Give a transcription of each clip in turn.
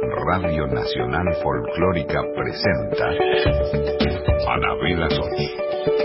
Radio Nacional Folclórica presenta Anabela Soch.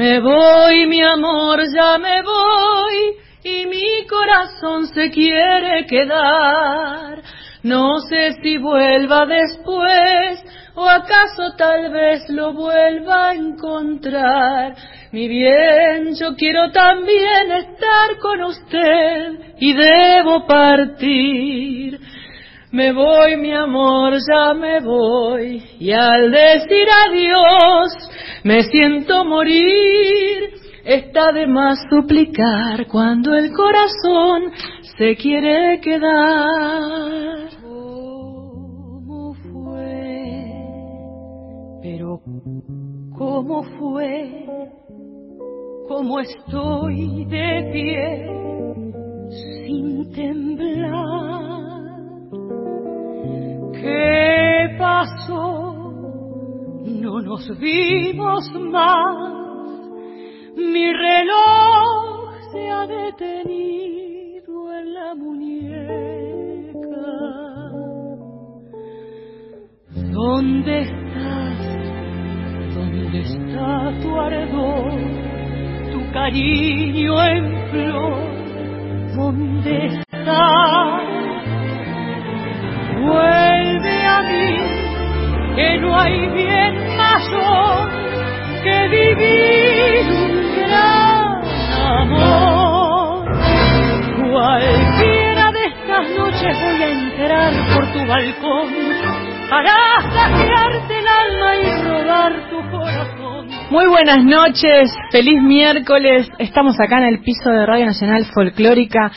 Me voy, mi amor, ya me voy, y mi corazón se quiere quedar. No sé si vuelva después, o acaso tal vez lo vuelva a encontrar. Mi bien, yo quiero también estar con usted, y debo partir. Me voy, mi amor, ya me voy, y al decir adiós, me siento morir. Está de más suplicar cuando el corazón se quiere quedar. ¿Cómo fue? Pero ¿cómo fue? ¿Cómo estoy de pie sin temblar? ¿Qué pasó? no nos vimos más. Mi reloj se ha detenido en la muñeca. ¿Dónde estás? ¿Dónde está tu ardor? Tu cariño en flor. ¿Dónde estás? Que no hay bien mayor que vivir un gran amor. Cualquiera de estas noches voy a entrar por tu balcón para saquearte el alma y robar tu corazón. Muy buenas noches, feliz miércoles. Estamos acá en el piso de Radio Nacional Folclórica.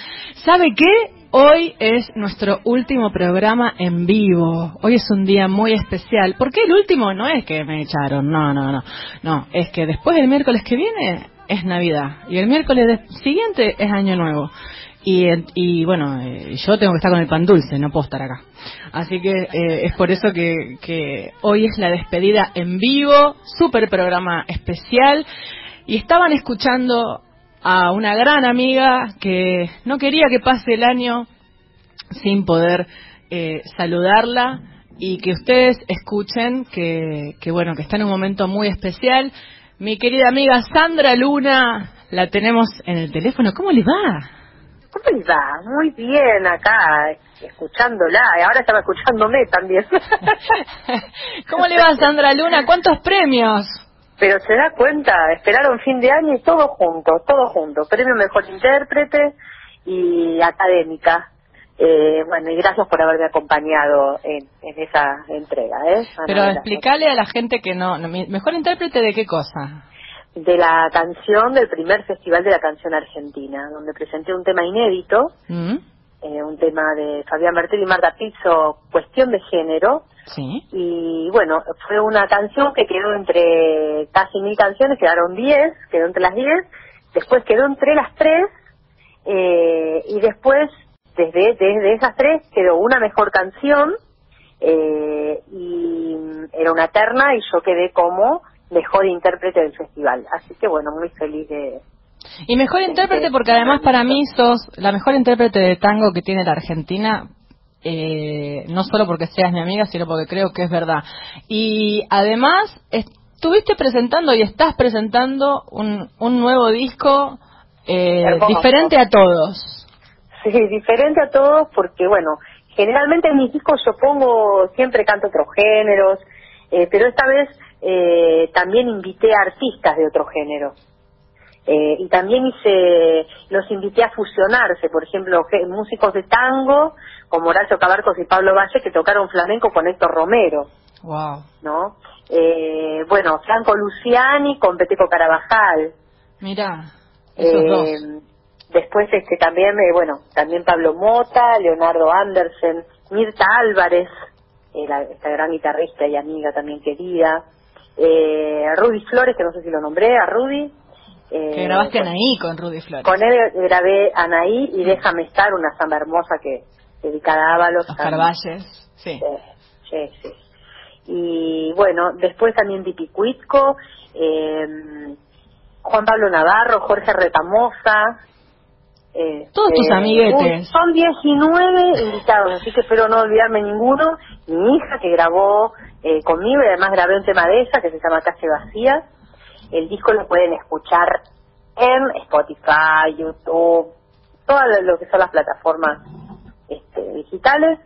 ¿Sabe qué? Hoy es nuestro último programa en vivo. Hoy es un día muy especial. ¿Por qué el último? No es que me echaron, no, no, no. No, es que después del miércoles que viene es Navidad y el miércoles siguiente es Año Nuevo. Y, y bueno, eh, yo tengo que estar con el pan dulce, no puedo estar acá. Así que eh, es por eso que, que hoy es la despedida en vivo, súper programa especial. Y estaban escuchando a una gran amiga que no quería que pase el año sin poder eh, saludarla y que ustedes escuchen que, que, bueno que está en un momento muy especial mi querida amiga Sandra Luna La tenemos en el teléfono. ¿Cómo le va? ¿Cómo le va? Muy bien acá, escuchándola. Y ahora estaba escuchándome también. ¿Cómo le va, Sandra Luna? ¿Cuántos premios? Pero se da cuenta, esperaron fin de año y todo junto, todo junto. Premio Mejor Intérprete y Académica. Eh, bueno, y gracias por haberme acompañado en, en esa entrega. ¿eh? Pero explícale a la gente que no, no, ¿Mejor intérprete de qué cosa? De la canción del primer Festival de la Canción Argentina, donde presenté un tema inédito, Mm, eh, un tema de Fabián Martel y Marta Pizzo, Cuestión de Género, Sí. y bueno, fue una canción que quedó entre casi mil canciones, quedaron diez, quedó entre las diez, después quedó entre las tres, eh, y después, desde, desde esas tres, quedó una mejor canción, eh, y era una terna, y yo quedé como mejor intérprete del festival. Así que bueno, muy feliz de... Y mejor intérprete porque además para mí sos la mejor intérprete de tango que tiene la Argentina, eh, no solo porque seas mi amiga, sino porque creo que es verdad. Y además estuviste presentando y estás presentando un, un nuevo disco eh, diferente a todos. Sí, diferente a todos porque, bueno, generalmente en mis discos yo pongo, siempre canto otros géneros, eh, pero esta vez eh, también invité a artistas de otro género. Eh, y también hice, los invité a fusionarse, por ejemplo, músicos de tango como Horacio Cabarcos y Pablo Valle que tocaron flamenco con Héctor Romero, Wow. ¿no? Eh, bueno, Franco Luciani con Peteco Carabajal, Mira, esos eh, dos. Después este también, eh, bueno, también Pablo Mota, Leonardo Andersen, Mirta Álvarez, eh, la- esta gran guitarrista y amiga también querida, eh, Rudy Flores, que no sé si lo nombré, a Rudy. Eh, Que grabaste con, ahí con Rudy Flores. con él grabé Anaí y Déjame estar, una samba hermosa que dedicada a Ábalos. Oscar. Valles. Sí. Sí, sí, sí. Y bueno, después también Dipicuitco, eh, Juan Pablo Navarro, Jorge Retamosa. eh, Todos tus eh, amiguetes. Son 19 invitados, así que espero no olvidarme ninguno. Mi hija que grabó eh, conmigo y además grabé un tema de ella que se llama Calle Vacía. El disco lo pueden escuchar en Spotify, YouTube, todas lo- que son las plataformas este, digitales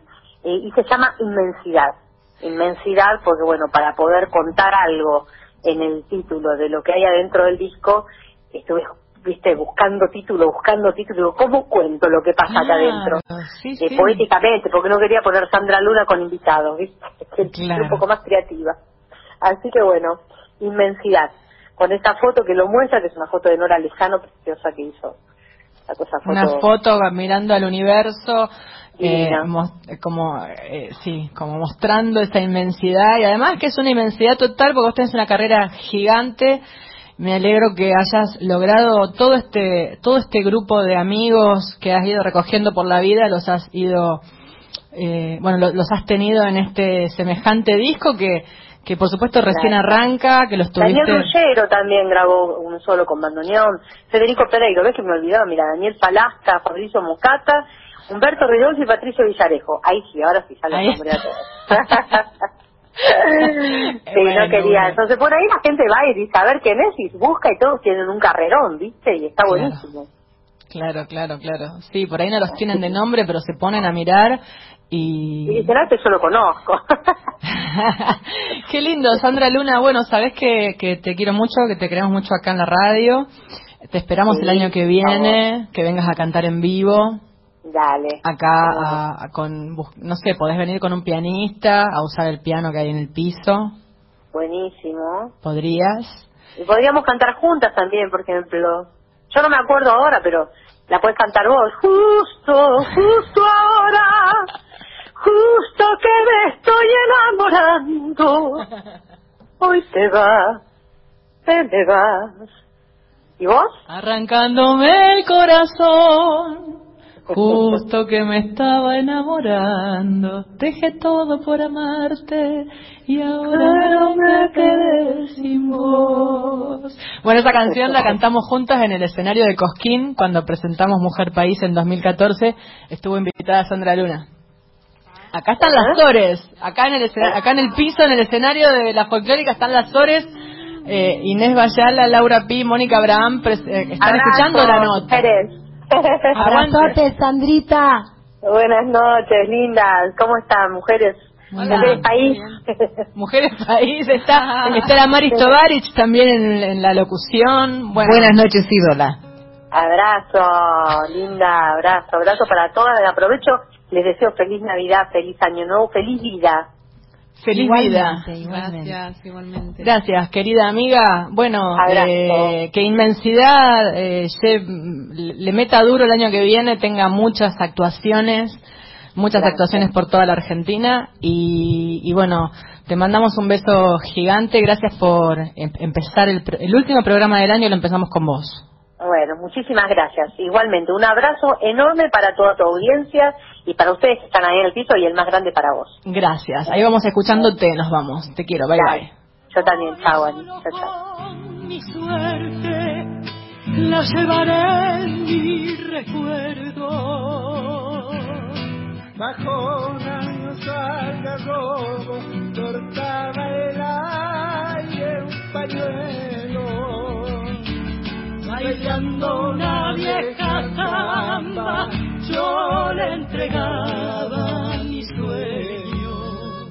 eh, y se llama Inmensidad. Inmensidad porque, bueno, para poder contar algo en el título de lo que hay adentro del disco, estuve, viste, buscando título, buscando título, digo, ¿cómo cuento lo que pasa acá adentro? Sí, Eh, sí. poéticamente, porque no quería poner Sandra Luna con invitados, ¿viste? Que Claro. un poco más creativa. Así que bueno, inmensidad. Con esta foto que lo muestra, que es una foto de Nora Lejano, preciosa que hizo. La cosa foto. Una foto mirando al universo, eh, como, eh, sí, como mostrando esa inmensidad y además que es una inmensidad total porque usted es una carrera gigante. Me alegro que hayas logrado todo este todo este grupo de amigos que has ido recogiendo por la vida, los has ido, eh, bueno, lo- los has tenido en este semejante disco que que por supuesto recién arranca, que los tuviste. Daniel Ruggero también grabó un solo con bandoneón. Federico Pereiro, ves que me olvidaba, mira, Daniel Falasca, Fabricio Mocata, Humberto Ridolfi y Patricio Villarejo. Ahí sí, ahora sí sale el nombre a todos. sí, Bueno, no quería. bueno. Entonces por ahí la gente va y dice a ver quién es y busca y todos tienen un carrerón, ¿viste? Y está buenísimo. Claro, claro, claro. Sí, por ahí no los tienen de nombre, pero se ponen a mirar Y y... que yo lo conozco. Qué lindo, Sandra Luna. Bueno, sabes que, que te quiero mucho, que te queremos mucho acá en la radio. Te esperamos Sí, el año que viene, que vengas a cantar en vivo. Dale. Acá, a- a- con, no sé, podés venir con un pianista a usar el piano que hay en el piso. Buenísimo. ¿Podrías? Y podríamos cantar juntas también, por ejemplo. Yo no me acuerdo ahora, pero la puedes cantar vos. Justo, justo ahora, justo que me estoy enamorando. Hoy te vas, te me vas. ¿Y vos? Arrancándome el corazón, justo que me estaba enamorando, dejé todo por amarte y ahora me quedé sin voz. Bueno, esa canción la cantamos juntas en el escenario de Cosquín cuando presentamos Mujer País en 2014. Estuvo invitada Sandra Luna. Acá están las Sores, acá en el acá en el piso, en el escenario de la folclórica están las Sores Eh, Inés Bayala, Laura Pi, Mónica Abraham, eh, están escuchando la nota. Abrazote, Sandrita. Buenas noches, lindas. ¿Cómo están, mujeres? Mujeres País. Mujeres País. Está, está la Maris Tovarich también en, la locución. Buenas noches, ídola. Abrazo, linda, abrazo, abrazo para todas. Aprovecho, les deseo feliz Navidad, feliz Año Nuevo, feliz vida. Feliz vida. Gracias, igualmente. Gracias, querida amiga. Bueno, eh, que inmensidad eh, le meta duro el año que viene, tenga muchas actuaciones, muchas actuaciones por toda la Argentina y, y, bueno, te mandamos un beso gigante. Gracias por em, empezar el, el último programa del año, lo empezamos con vos. Bueno, muchísimas gracias. Igualmente, un abrazo enorme para toda tu audiencia y para ustedes que están ahí en el piso y el más grande para vos. Gracias. Ahí vamos escuchándote, nos vamos. Te quiero, bye bye. Yo también, chao, Ani. Chao, chao. Mi suerte la llevaré en mi recuerdo. Bajo un algarrobo cortaba el aire un pañuelo bailando una vieja samba, yo le entregaba mis sueños.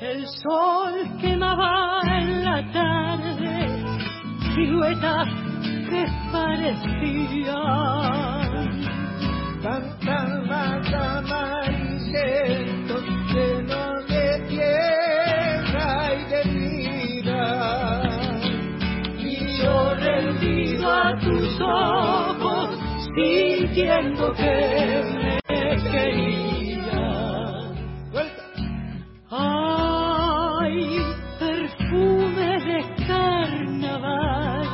El sol quemaba en la tarde, siluetas que parecían fantasmas amarillentos llenos ojos, sintiendo que me querías. Ay, perfume de carnaval,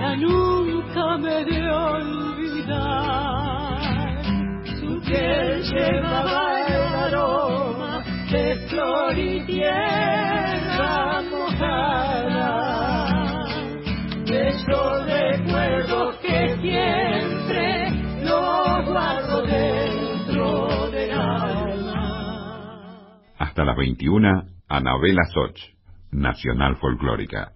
ya nunca me de olvidar. Su piel llevaba el aroma de flor y tierra Hasta las 21, Anabela Soch, Nacional Folclórica.